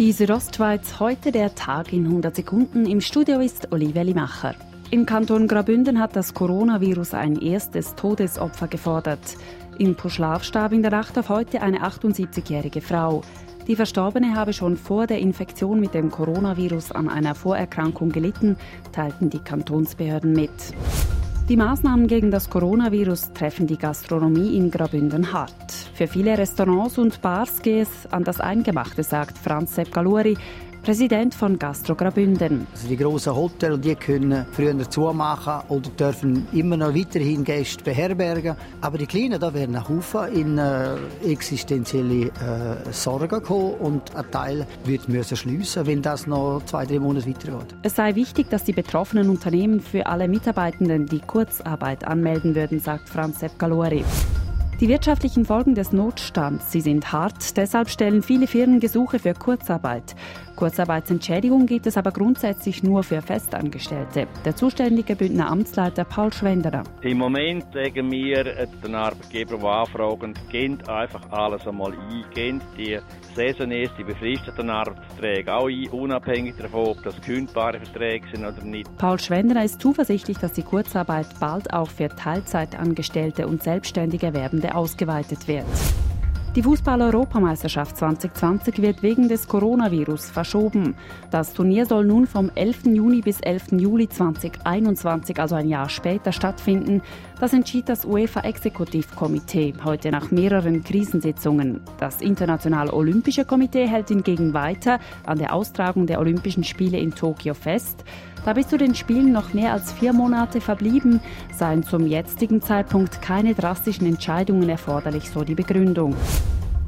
Die Südostschweiz, heute der Tag in 100 Sekunden. Im Studio ist Olivia Limacher. Im Kanton Graubünden hat das Coronavirus ein erstes Todesopfer gefordert. Im Puschlav starb in der Nacht auf heute eine 78-jährige Frau. Die Verstorbene habe schon vor der Infektion mit dem Coronavirus an einer Vorerkrankung gelitten, teilten die Kantonsbehörden mit. Die Maßnahmen gegen das Coronavirus treffen die Gastronomie in Graubünden hart. Für viele Restaurants und Bars gehe es an das Eingemachte, sagt Franz Sepp Galuri, Präsident von Gastro Graubünden. Also die grossen Hotels die können früher zumachen oder dürfen immer noch weiterhin Gäste beherbergen. Aber die Kleinen da werden Haufen in äh, existenzielle äh, Sorgen kommen und ein Teil wird müssen schliessen, wenn das noch zwei, drei Monate weitergeht. Es sei wichtig, dass die betroffenen Unternehmen für alle Mitarbeitenden die Kurzarbeit anmelden würden, sagt Franz Sepp Galori. Die wirtschaftlichen Folgen des Notstands, sie sind hart, deshalb stellen viele Firmen Gesuche für Kurzarbeit. Kurzarbeitsentschädigung gibt es aber grundsätzlich nur für Festangestellte. Der zuständige Bündner Amtsleiter Paul Schwenderer. Im Moment sagen wir den Arbeitgeber, die anfragen, gehen einfach alles einmal ein, gehen die Saisoniers, die befristeten Arbeitsverträge auch ein, unabhängig davon, ob das kündbare Verträge sind oder nicht. Paul Schwenderer ist zuversichtlich, dass die Kurzarbeit bald auch für Teilzeitangestellte und selbstständig Erwerbende ausgeweitet wird. Die Fußball-Europameisterschaft 2020 wird wegen des Coronavirus verschoben. Das Turnier soll nun vom 11. Juni bis 11. Juli 2021, also ein Jahr später, stattfinden. Das entschied das UEFA-Exekutivkomitee heute nach mehreren Krisensitzungen. Das Internationale Olympische Komitee hält hingegen weiter an der Austragung der Olympischen Spiele in Tokio fest. Da bis zu den Spielen noch mehr als vier Monate verblieben, seien zum jetzigen Zeitpunkt keine drastischen Entscheidungen erforderlich, so die Begründung.